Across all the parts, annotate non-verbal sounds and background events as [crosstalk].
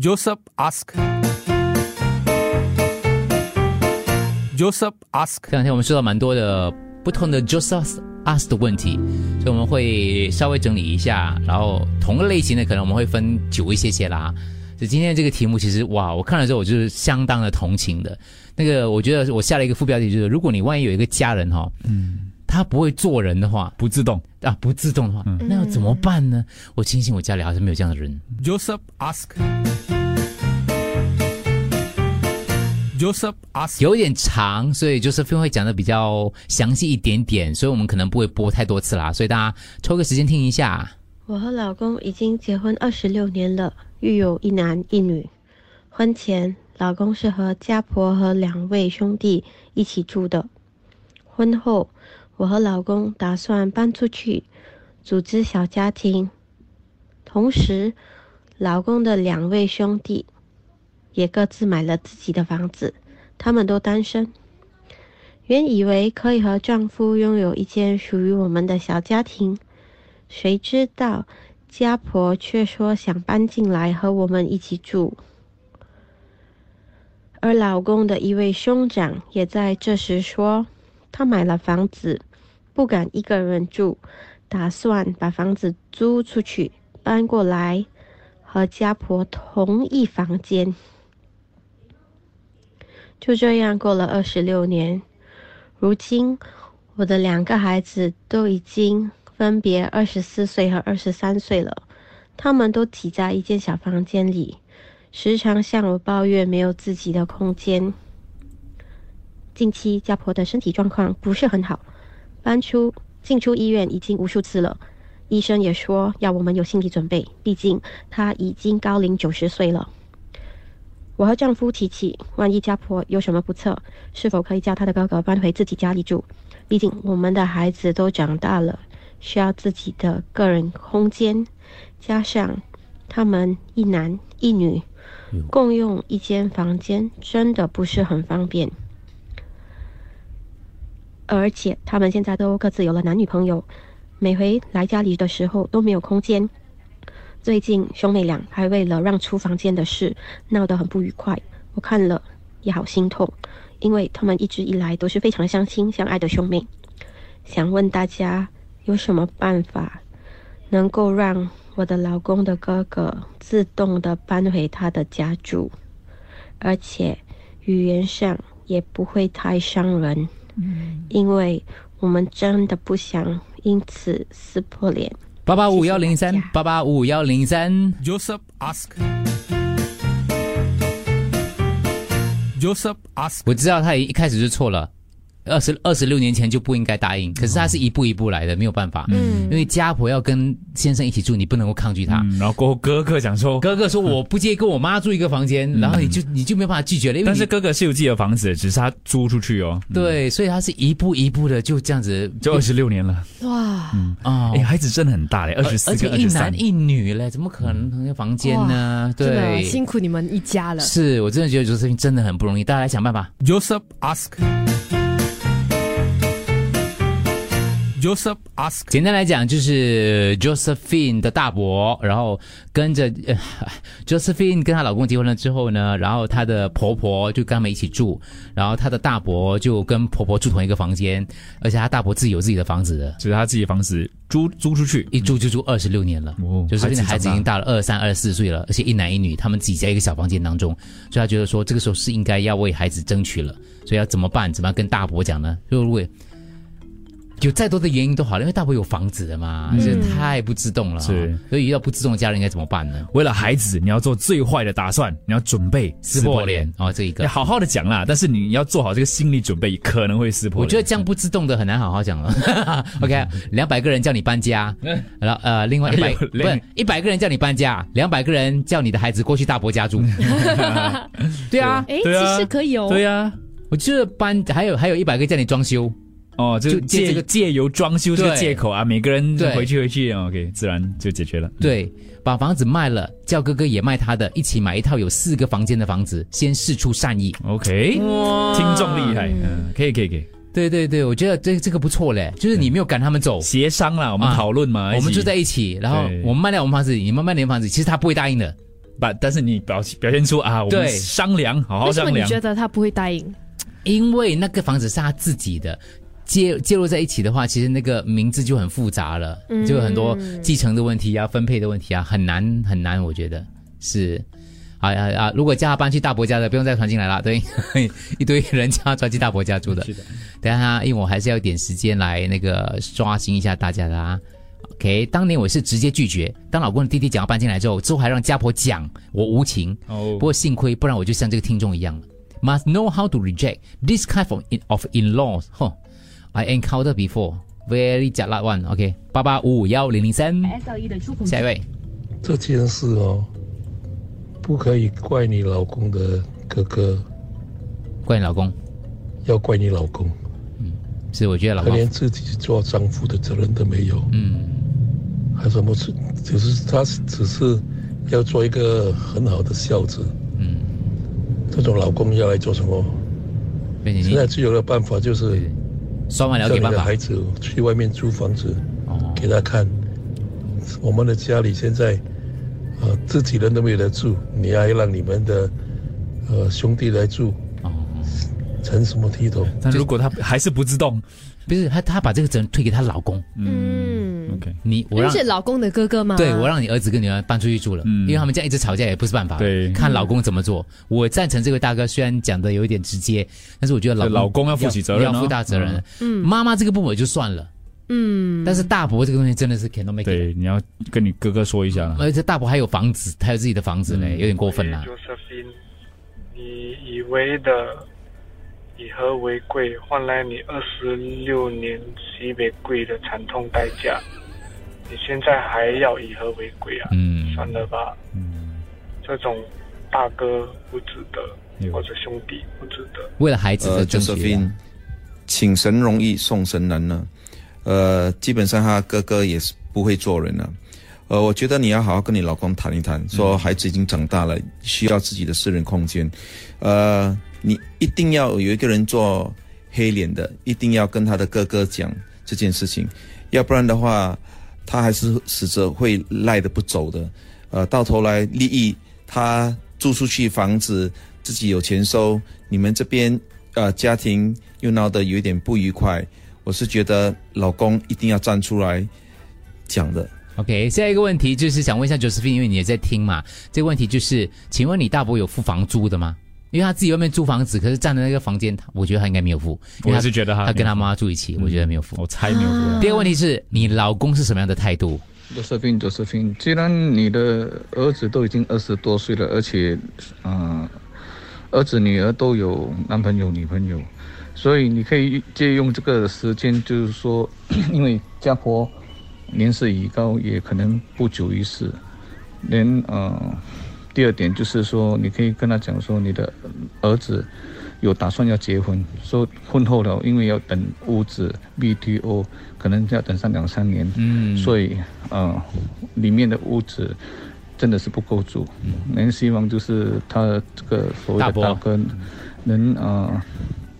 Joseph ask. Joseph ask. 这两天我们收到蛮多的不同的 Joseph ask 的问题，所以我们会稍微整理一下，然后同个类型的可能我们会分久一些些啦。就今天这个题目，其实哇，我看了之后我就是相当的同情的。那个我觉得我下了一个副标题，就是如果你万一有一个家人哈、嗯，他不会做人的话不自动。啊，不自动的话，那要怎么办呢？我庆幸我家里好像没有这样的人。Joseph ask. Joseph ask. 有点长，所以就是 e 会讲的比较详细一点点，所以我们可能不会播太多次啦，所以大家抽个时间听一下。我和老公已经结婚二十六年了，育有一男一女。婚前，老公是和家婆和两位兄弟一起住的。婚后，我和老公打算搬出去，组织小家庭。同时，老公的两位兄弟也各自买了自己的房子，他们都单身。原以为可以和丈夫拥有一间属于我们的小家庭。谁知道家婆却说想搬进来和我们一起住，而老公的一位兄长也在这时说，他买了房子，不敢一个人住，打算把房子租出去，搬过来和家婆同一房间。就这样过了二十六年，如今我的两个孩子都已经。分别二十四岁和二十三岁了，他们都挤在一间小房间里，时常向我抱怨没有自己的空间。近期家婆的身体状况不是很好，搬出进出医院已经无数次了，医生也说要我们有心理准备，毕竟她已经高龄九十岁了。我和丈夫提起，万一家婆有什么不测，是否可以叫她的哥哥搬回自己家里住？毕竟我们的孩子都长大了。需要自己的个人空间，加上他们一男一女共用一间房间，真的不是很方便。而且他们现在都各自有了男女朋友，每回来家里的时候都没有空间。最近兄妹俩还为了让出房间的事闹得很不愉快，我看了也好心痛，因为他们一直以来都是非常相亲相爱的兄妹。想问大家。有什么办法能够让我的老公的哥哥自动的搬回他的家住，而且语言上也不会太伤人？嗯，因为我们真的不想因此撕破脸。八八五幺零三八八五幺零三 Joseph ask. Joseph ask. 我知道他一开始就错了。二十二十六年前就不应该答应，可是他是一步一步来的，没有办法。嗯，因为家婆要跟先生一起住，你不能够抗拒他。嗯、然后过后哥哥讲说，哥哥说我不介意跟我妈住一个房间，嗯、然后你就你就没有办法拒绝了。因为但是哥哥是有自己的房子，只是他租出去哦。对，所以他是一步一步的就这样子，就二十六年了。哇，嗯啊，哎，孩子真的很大嘞，二十四个而且一男一女嘞，怎么可能同一个房间呢？对，辛苦你们一家了。是我真的觉得这个事情真的很不容易，大家来想办法。Joseph ask. Joseph ask. 简单来讲，就是 Josephine 的大伯，然后跟着、呃、Josephine 跟她老公结婚了之后呢，然后她的婆婆就跟他们一起住，然后她的大伯就跟婆婆住同一个房间，而且她大伯自己有自己的房子的，就是他自己的房子租租出去，一租就租二十六年了。哦就是现在孩子已经大大了二三、二十四岁了，而且一男一女，他们自己在一个小房间当中，所以他觉得说这个时候是应该要为孩子争取了，所以要怎么办？怎么样跟大伯讲呢？就如果有再多的原因都好了，因为大伯有房子的嘛，这、太不自动了。是，所以遇到不自动的家人应该怎么办呢？为了孩子，你要做最坏的打算，你要准备撕破脸哦，这一个要。好好的讲啦，但是你要做好这个心理准备，可能会撕破脸。我觉得这样不自动的很难好好讲了。[laughs] OK，两百个人叫你搬家，然后呃，另外一百 [laughs] 不两是一百个人叫你搬家，两百个人叫你的孩子过去大伯家住。[laughs] 对啊，哎，其实可以哦。对啊、我觉得搬还有还有一百个叫你装修。哦，就就借这个借借由装修这个借口啊，每个人对回去回去哦，OK，自然就解决了。对，把房子卖了，叫哥哥也卖他的，一起买一套有四个房间的房子，先试出善意。OK，听众厉害，嗯，可以可以可以，对对对，我觉得这这个不错嘞，就是你没有赶他们走，协商啦，我们啊讨论嘛，我们住在一起，然后我们卖掉我们房子，你们卖你们房子，其实他不会答应的。把，但是你表表现出啊，我们商量，好好为什么你商量。觉得他不会答应？因为那个房子是他自己的，介介入在一起的话，其实那个名字就很复杂了，嗯就有很多继承的问题啊、分配的问题啊，很难很难，我觉得是。啊啊啊！如果叫他搬去大伯家的，不用再传进来了。对，[laughs] 一堆人叫他传去大伯家住的。是的，等一下他，因为我还是要一点时间来那个刷新一下大家的啊。OK，当年我是直接拒绝，当老公的弟弟讲要搬进来之后，之后还让家婆讲我无情。哦不过幸亏，不然我就像这个听众一样，must know how to reject this kind of in of in-laws. 哼，I encountered before. Very 假辣 one. OK，八八五五幺零零三，下一位。这件事哦，不可以怪你老公的哥哥，怪你老公，要怪你老公。嗯是我觉得老公他连自己做丈夫的责任都没有，嗯还什么事？就是他只是要做一个很好的孝子。嗯，这种老公要来做什么？现在最有的办法就是刷完了给办法。的孩子去外面租房子哦，给他看。我们的家里现在，呃，自己人都没有得住，你还让你们的呃兄弟来住，哦，成什么体统？但如果他还是不自动，不是他他把这个责任推给她老公，嗯，OK，你我让是老公的哥哥吗。对我让你儿子跟女儿搬出去住了，嗯因为他们这样一直吵架也不是办法，对看老公怎么做。我赞成这位大哥，虽然讲的有一点直接，但是我觉得老公老公要负起责任哦要负大责任。嗯，妈妈这个部分就算了，嗯，但是大伯这个东西真的是 cannot make。对，你要跟你哥哥说一下了。而且大伯还有房子，他有自己的房子呢，嗯有点过分了。Josephine，你以为的以和为贵，换来你二十六年西北贵的惨痛代价。你现在还要以和为贵啊？嗯算了吧，嗯，这种大哥不值得，或者兄弟不值得。为了孩子呃的争取啊，Josephine，请神容易送神难呢。呃，基本上他哥哥也是不会做人了。呃，我觉得你要好好跟你老公谈一谈，说孩子已经长大了，需要自己的私人空间。呃，你一定要有一个人做黑脸的，一定要跟他的哥哥讲这件事情，要不然的话，他还是死着会赖着不走的。呃，到头来利益他租出去房子，自己有钱收，你们这边呃家庭又闹得有一点不愉快，我是觉得老公一定要站出来讲的。OK，下一个问题就是想问一下 Josephine，因为你也在听嘛，这个问题就是，请问你大伯有付房租的吗？因为他自己外面租房子，可是占的那个房间，他我觉得他应该没有付，因为我他是觉得他他跟他妈住一起，我觉得没有付。我猜没有付。第二个问题是你老公是什么样的态度？罗瑟芬，罗瑟芬，既然你的儿子都已经二十多岁了，而且，嗯、儿子女儿都有男朋友女朋友，所以你可以借用这个时间，就是说，[coughs] 因为家婆年事已高，也可能不久于世，连呃，第二点就是说，你可以跟他讲说，你的儿子有打算要结婚，说婚后了，因为要等屋子 BTO，可能要等上两三年，嗯。所以呃，里面的屋子真的是不够住，能希望就是他这个所谓的大哥能呃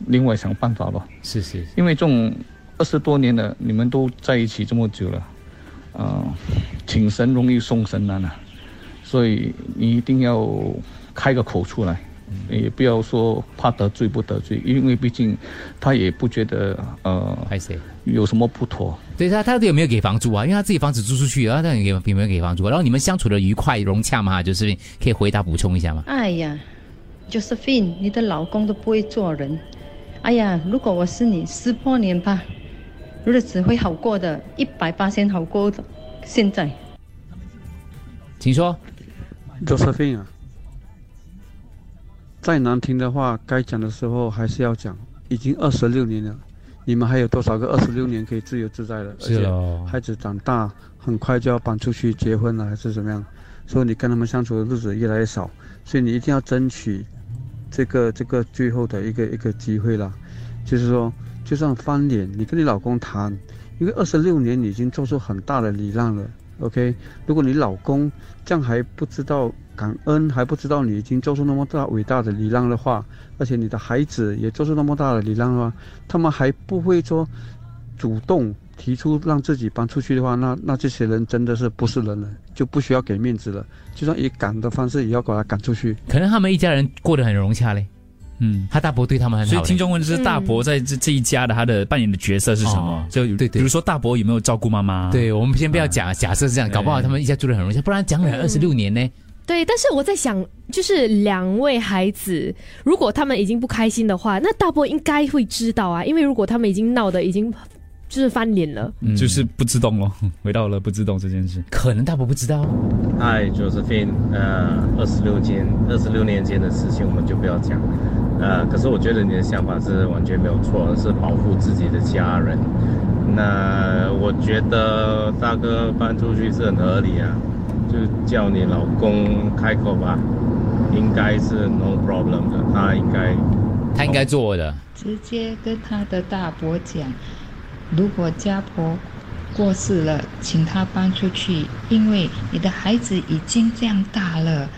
另外想办法吧，是是，因为这种二十多年了，你们都在一起这么久了，呃，请神容易送神难啊，所以你一定要开个口出来。也不要说怕得罪不得罪，因为毕竟他也不觉得呃拍谁？有什么不妥，对他，他有没有给房租啊？因为他自己房子租出去，然后他有有没有给房租？然后你们相处的愉快融洽吗？就是可以回答补充一下吗？哎呀，Josephine，你的老公都不会做人。哎呀，如果我是你，撕破脸吧，日子会好过的，一百八千好过的。现在，请说。Josephine 啊，再难听的话，该讲的时候还是要讲。已经二十六年了，你们还有多少个二十六年可以自由自在的？是而且咯孩子长大，很快就要搬出去结婚了，还是怎么样？所以你跟他们相处的日子越来越少，所以你一定要争取这个这个最后的一个一个机会啦。就是说，就算翻脸，你跟你老公谈，因为二十六年你已经做出很大的礼让了。OK，如果你老公这样还不知道感恩，还不知道你已经做出那么大伟大的礼让的话，而且你的孩子也做出那么大的礼让的话，他们还不会说主动提出让自己搬出去的话，那那这些人真的是不是人了，就不需要给面子了。就算以赶的方式，也要把他赶出去。可能他们一家人过得很融洽嘞。嗯，他大伯对他们很好。所以听众问的是大伯在这这一家的他的扮演的角色是什么哦？就对对比如说大伯有没有照顾妈妈？对，我们先不要假假设是这样，搞不好他们一家住的很融洽，不然讲了二十六年呢。对，但是我在想，就是两位孩子，如果他们已经不开心的话，那大伯应该会知道啊，因为如果他们已经闹得已经就是翻脸了，嗯，就是不自动咯，回到了不自动这件事。可能大伯不知道。嗨，Josephine，呃，二十六间二十六年间的事情我们就不要讲，呃，可是我觉得你的想法是完全没有错，是保护自己的家人。那我觉得大哥搬出去是很合理啊，就叫你老公开口吧，应该是 no problem 的，他应该他应该做的。直接跟他的大伯讲，如果家婆过世了，请他搬出去，因为你的孩子已经这样大了，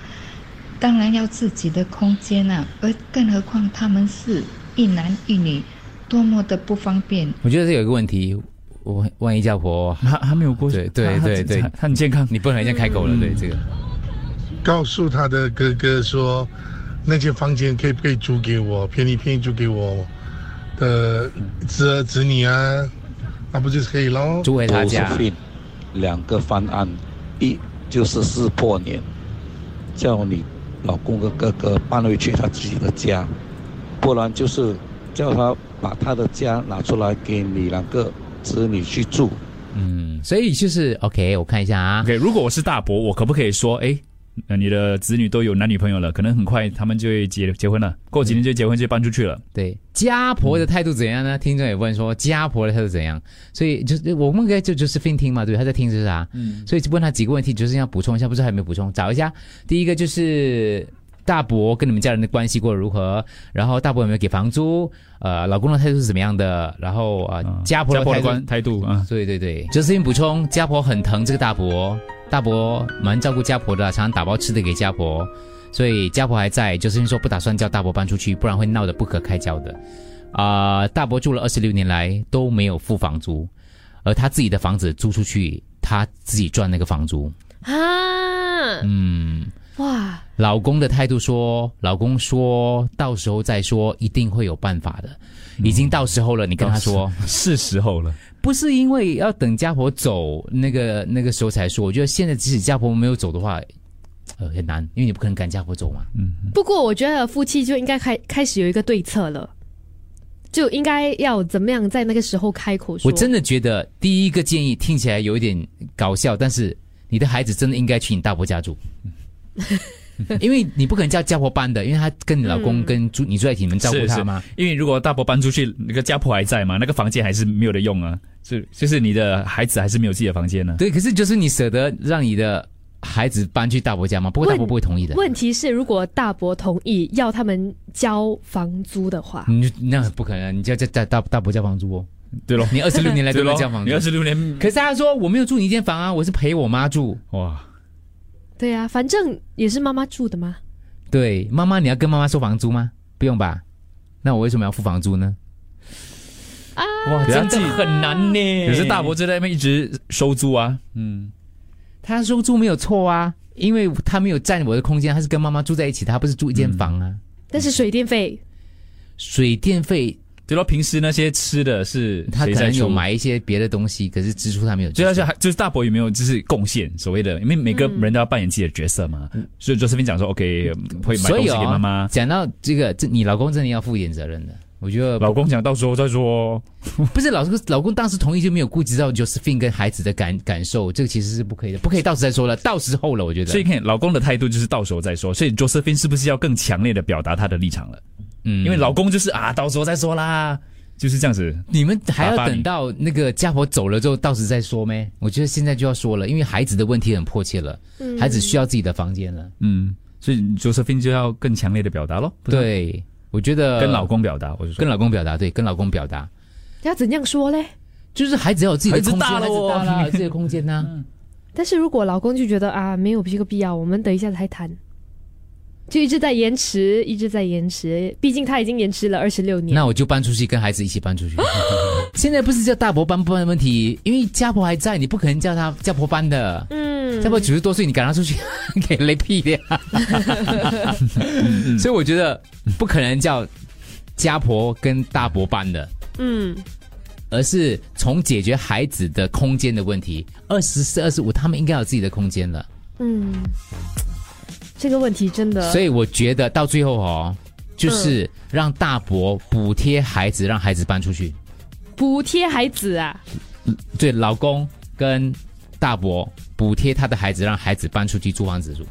当然要自己的空间啊，而更何况他们是一男一女，多么的不方便。我觉得这有一个问题，我万一家婆他他没有过，对对他对对他，很健康，你不能人家开口了，对这个。告诉他的哥哥说，那间房间可以不可以租给我，便宜便宜租给我的侄儿侄女啊，那不就是可以喽？租回他家。两个方案，一就是撕破年，叫你老公跟哥哥搬回去他自己的家，不然就是叫他把他的家拿出来给你两个子女去住。嗯，所以就是 OK，我看一下啊。OK，如果我是大伯，我可不可以说，哎，呃你的子女都有男女朋友了，可能很快他们就会结结婚了，过几年就结婚就搬出去了。对，家婆的态度怎样呢？听众也问说家婆的态度怎样，所以就是我们应该就就是 Fin 听嘛，对，他在听是不是啊？嗯所以就问他几个问题，就是要补充一下，不知道还有没有补充，找一下。第一个就是大伯跟你们家人的关系过得如何，然后大伯有没有给房租？呃，老公的态度是怎么样的？然后呃，家婆家婆的态度关态度啊，对对对，就是补充，家婆很疼这个大伯，大伯蛮照顾家婆的，常常打包吃的给家婆，所以家婆还在，就是说不打算叫大伯搬出去，不然会闹得不可开交的。啊、大伯住了二十六年来都没有付房租，而他自己的房子租出去，他自己赚那个房租。啊，嗯，哇，老公的态度说，老公说到时候再说，一定会有办法的。已经到时候了，你跟他说是时候了。不是因为要等家婆走那个那个时候才说，我觉得现在即使家婆没有走的话，呃很难，因为你不可能赶家婆走嘛。嗯，不过我觉得夫妻就应该开开始有一个对策了，就应该要怎么样在那个时候开口说。我真的觉得第一个建议听起来有一点搞笑，但是你的孩子真的应该去你大伯家住。因为你不可能叫家婆搬的，因为她跟你老公跟住、你住在一起，你们照顾是是他吗？因为如果大伯搬出去，那个家婆还在嘛，那个房间还是没有的用啊，是就是你的孩子还是没有自己的房间呢。对，可是就是你舍得让你的孩子搬去大伯家吗？不过大伯不会同意的。问题是，如果大伯同意要他们交房租的话，你那不可能，你就要叫大大大伯交房租哦。对咯，你二十六年来都对咯没交房租，你二十六年可是他说我没有住你一间房啊，我是陪我妈住。哇，对啊，反正也是妈妈住的嘛。对，妈妈你要跟妈妈收房租吗？不用吧？那我为什么要付房租呢？啊，哇，真的很难呢。可是大伯就在那边一直收租啊，嗯，他收租没有错啊，因为他没有占我的空间，他是跟妈妈住在一起，他不是住一间房啊。但是水电费，水电费，对咯，平时那些吃的是他可能有买一些别的东西，可是支出他没有支出。就要是就是大伯有没有就是贡献所谓的，因为每个人都要扮演自己的角色嘛，所以就这边讲说 OK 会买东西给妈妈，讲到这个，这你老公真的要负一点责任的。我觉得老公讲到时候再说，不是老公老公当时同意就没有顾及到 Josephine 跟孩子的感感受，这个其实是不可以的，不可以到时再说了，到时候了，我觉得。所以看老公的态度就是到时候再说，所以 Josephine 是不是要更强烈的表达他的立场了？嗯因为老公就是啊，到时候再说啦，就是这样子。你们还要等到那个家婆走了之后，到时再说咩？我觉得现在就要说了，因为孩子的问题很迫切了，嗯孩子需要自己的房间了。嗯，所以 Josephine 就要更强烈的表达咯。对，我觉得跟老公表达，我就说跟老公表达，对，跟老公表达，要怎样说嘞？就是孩子要有自己的空间，孩子大了哦大了，有自己的空间呐、[laughs] 但是如果老公就觉得啊没有这个必要，我们等一下才谈。就一直在延迟，一直在延迟。毕竟他已经延迟了二十六年。那我就搬出去，跟孩子一起搬出去。[laughs] 现在不是叫大伯搬不搬的问题，因为家婆还在，你不可能叫他家婆搬的。嗯，家婆九十多岁，你赶他出去，[laughs] 给雷屁的。[laughs] 所以我觉得不可能叫家婆跟大伯搬的。嗯，而是从解决孩子的空间的问题。二十四、二十五，他们应该有自己的空间了。嗯，这个问题真的。所以我觉得到最后哦，就是让大伯补贴孩子，让孩子搬出去。补贴孩子啊？对，老公跟大伯补贴他的孩子，让孩子搬出去租房子住。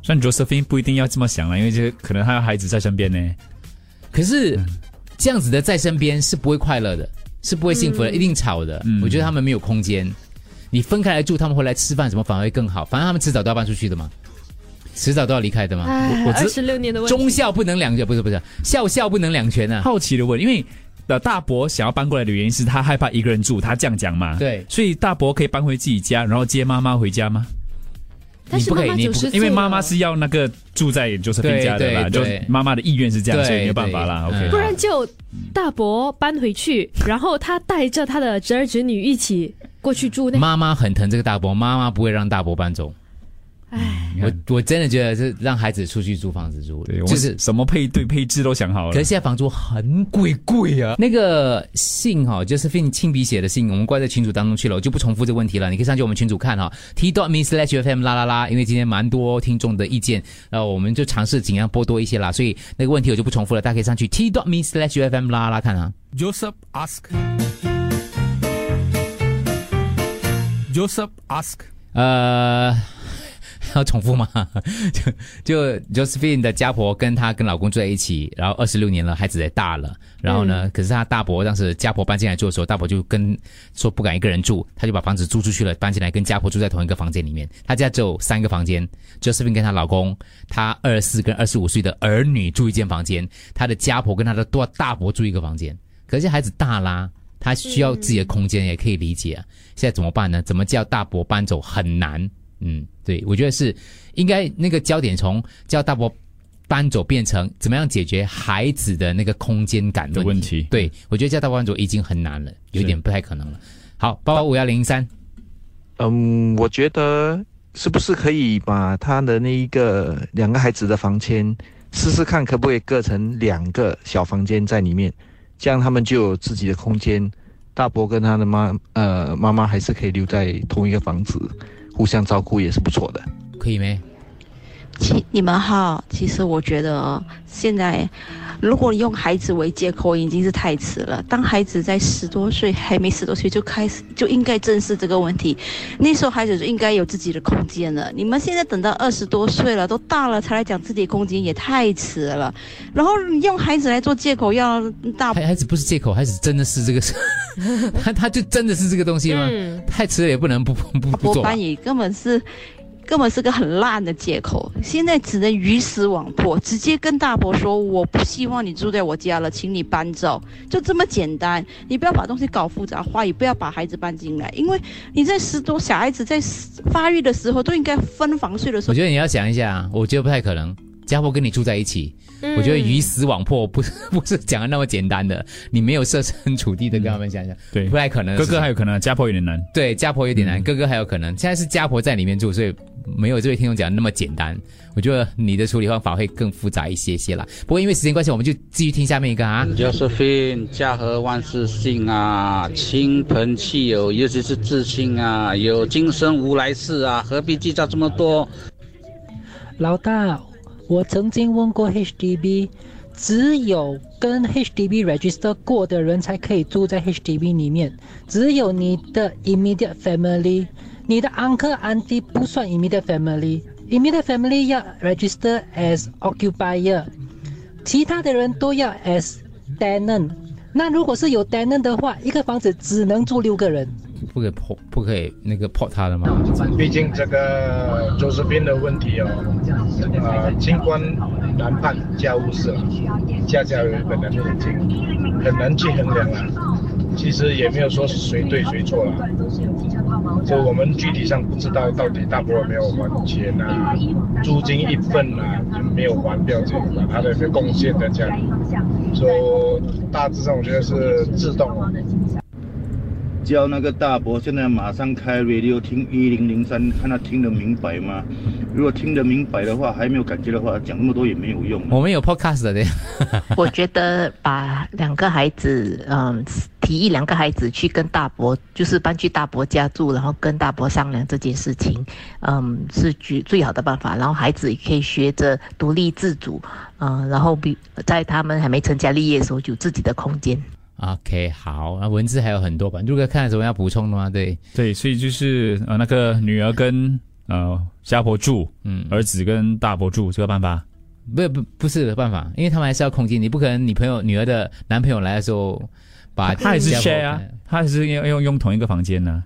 像 Josephine 不一定要这么想了，因为这可能他有孩子在身边呢。可是这样子的在身边是不会快乐的，是不会幸福的，嗯一定吵的。我觉得他们没有空间。你分开来住，他们回来吃饭什么反而会更好。反正他们迟早都要搬出去的嘛，迟早都要离开的嘛。哎，我二十六年的问题。忠孝不能两全，不是不是，孝孝不能两全啊。好奇的问，因为的大伯想要搬过来的原因是他害怕一个人住，他这样讲嘛。对，所以大伯可以搬回自己家，然后接妈妈回家吗？但是妈妈九十岁因为妈妈是要那个住在 Josephine 家的啦，就妈妈的意愿是这样，所以没有办法啦。OK，不然就大伯搬回去，然后他带着他的侄儿侄女一起过去住那。妈妈很疼这个大伯，妈妈不会让大伯搬走。唉，我我真的觉得是让孩子出去租房子住，对，就是什么配对配置都想好了。可是现在房租很贵贵啊。那个信哈、就是 Fin 亲笔写的信，我们挂在群组当中去了，我就不重复这个问题了。你可以上去我们群组看哈、t dot me slash fm 啦啦啦。因为今天蛮多听众的意见，然后我们就尝试尽量播多一些啦，所以那个问题我就不重复了，大家可以上去 t dot me slash fm 啦啦啦看啊。Joseph ask. Joseph ask. 呃，[laughs] 要重复吗？[laughs] 就就 Josephine 的家婆跟她跟老公住在一起，然后二十六年了，孩子也大了。然后呢，可是她大伯当时家婆搬进来住的时候，大伯就跟说不敢一个人住，他就把房子租出去了，搬进来跟家婆住在同一个房间里面。他家只有三个房间，Josephine 跟她老公，她二十四跟二十五岁的儿女住一间房间，她的家婆跟她的大大伯住一个房间。可是孩子大啦。他需要自己的空间，也可以理解啊。现在怎么办呢？怎么叫大伯搬走很难。嗯，对，我觉得是应该那个焦点从叫大伯搬走变成怎么样解决孩子的那个空间感的问题。对，我觉得叫大伯搬走已经很难了，有点不太可能了。好，八八五幺零三。嗯，我觉得是不是可以把他的那一个两个孩子的房间试试看，可不可以各成两个小房间在里面？这样他们就有自己的空间，大伯跟他的妈呃妈妈还是可以留在同一个房子，互相照顾也是不错的。可以没？其你们哈，其实我觉得哦现在如果用孩子为借口，已经是太迟了。当孩子在十多岁，还没十多岁就开始就应该正视这个问题，那时候孩子就应该有自己的空间了。你们现在等到二十多岁了，都大了才来讲自己的空间，也太迟了。然后用孩子来做借口，要大孩孩子不是借口，孩子真的是这个，[laughs] 他他就真的是这个东西吗？嗯太迟了也不能不不不不做吧波班。也根本是根本是个很烂的借口，现在只能鱼死网破，直接跟大伯说我不希望你住在我家了，请你搬走，就这么简单。你不要把东西搞复杂化，也不要把孩子搬进来，因为你在十多小孩子在发育的时候都应该分房睡的时候。我觉得你要想一下，我觉得不太可能。家婆跟你住在一起，嗯我觉得鱼死网破不是不是讲的那么简单的，你没有设身处地的跟他们想想，对，不太可能。哥哥还有可能，家婆有点难。对，家婆有点难，哥哥还有可能。现在是家婆在里面住，所以没有这位听众讲的那么简单。我觉得你的处理方法会更复杂一些些啦。不过因为时间关系，我们就继续听下面一个啊。Josephine，家和万事兴啊，亲朋戚友，尤其是至亲啊，有今生无来世啊，何必计较这么多？老大，我曾经问过 HDB，只有跟 HDB register 过的人才可以住在 HDB 里面，只有你的 immediate family，你的 uncle auntie 不算 immediate family，immediate family 要 register as occupier，其他的人都要 as tenant。那如果是有 tenant 的话，一个房子只能住六个人。不可以破，不可以那个破他的吗？毕竟这个周世斌的问题哦，呃，清官难判家务事了，家家有本难念的经，很难去衡量了。其实也没有说谁对谁错了，所以我们具体上不知道到底大伯有没有还钱啊，租金一份啊没有还掉这个，他的一个贡献在家里，所以大致上我觉得是自动啊。叫那个大伯现在马上开 radio 听一零零三，看他听得明白吗？如果听得明白的话，还没有感觉的话，讲那么多也没有用。我们有 podcast 的，[laughs] 我觉得把两个孩子，嗯，提议两个孩子去跟大伯，就是搬去大伯家住，然后跟大伯商量这件事情，嗯，是最最好的办法。然后孩子也可以学着独立自主，嗯，然后比在他们还没成家立业的时候，有自己的空间。OK，好，那文字还有很多吧？如果看有什么要补充的吗？对对，所以就是呃，那个女儿跟呃家婆住，嗯，儿子跟大伯住，这个办法。不不不是办法，因为他们还是要空间，你不可能你朋友女儿的男朋友来的时候把他也是 share 啊，他。也是用用用同一个房间呢、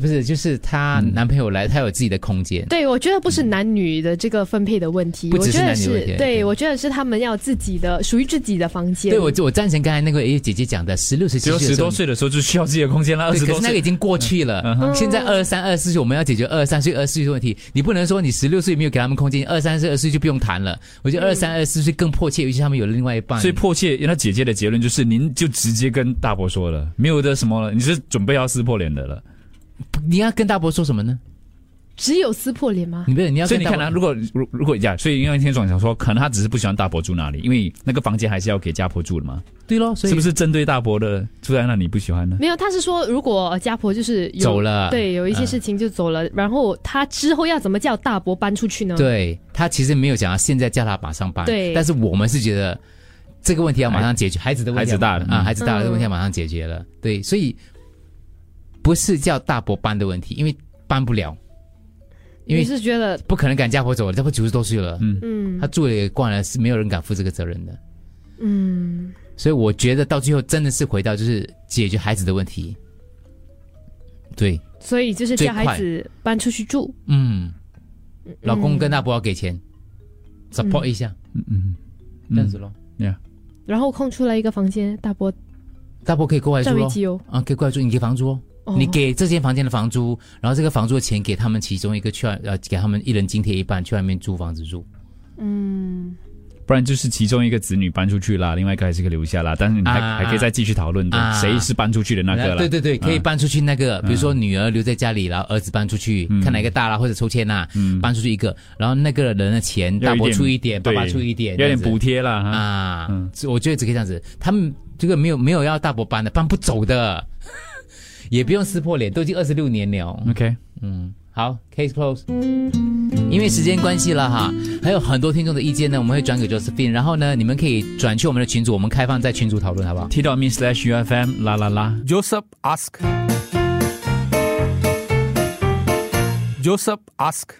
不是，就是她男朋友来，她有自己的空间。对，我觉得不是男女的这个分配的问题，不只是我觉得男女问题是对，我觉得是他们要自己的属于自己的房间。对我我赞成刚才那个诶姐姐讲的，十六十七只有十多岁的时候就需要自己的空间了，二对，十多岁可是那个已经过去了。嗯哼现在二三、二四岁，我们要解决二三岁、二四岁的问题。你不能说你十六岁没有给他们空间，二三岁、二四岁就不用谈了。我觉得二三、二四岁更迫切，尤其他们有了另外一半。所以迫切，那姐姐的结论就是，您就直接跟大伯说了，没有的什么了，你是准备要撕破脸的了。你要跟大伯说什么呢？只有撕破脸吗？你不是你要跟大伯所以你看啊，如果如如果呀，所以因为天总想说，可能他只是不喜欢大伯住那里，因为那个房间还是要给家婆住的嘛。对咯，所以是不是针对大伯的住在那里不喜欢呢？没有，他是说如果家婆就是有走了对，有一些嗯事情就走了，然后他之后要怎么叫大伯搬出去呢？，对他其实没有讲要现在叫他马上搬，对但是我们是觉得这个问题要马上解决，孩子的问题孩子大了啊，嗯孩子大了，嗯这个问题要马上解决了。对，所以不是叫大伯搬的问题，因为搬不了，因为你是觉得不可能赶家婆走了，家婆九十多岁了，嗯。嗯。他住了也惯了，是没有人敢负这个责任的。嗯，所以我觉得到最后真的是回到就是解决孩子的问题。对，所以就是叫孩子搬出去住。嗯，老公跟大伯要给钱、support 一下，嗯。嗯，这样子咯。呀，然后空出来一个房间，大伯大伯可以过来住咯。占为己有。啊，可以过来住，你给房租哦。哦。你给这间房间的房租，然后这个房租的钱给他们其中一个去外呃，给他们一人津贴一半，去外面租房子住。嗯，不然就是其中一个子女搬出去啦，另外一个还是可以留下啦。但是你还、啊。还可以再继续讨论的，啊。谁是搬出去的那个了？对对对，可以啊。搬出去那个，比如说女儿留在家里，然后儿子搬出去，看哪个大啦，或者抽签啦，搬出去一个，然后那个人的钱大伯出一点，爸爸出一点，有点补贴啦哈。啊。我觉得只可以这样子，他们这个没有没有要大伯搬的，搬不走的，也不用撕破脸，都已经二十六年了。OK，嗯，好，case close。因为时间关系了哈，还有很多听众的意见呢，我们会转给 Josephine，然后呢，你们可以转去我们的群组，我们开放在群组讨论，好不好 t dot me slash UFM 啦啦啦。Joseph ask. Joseph ask.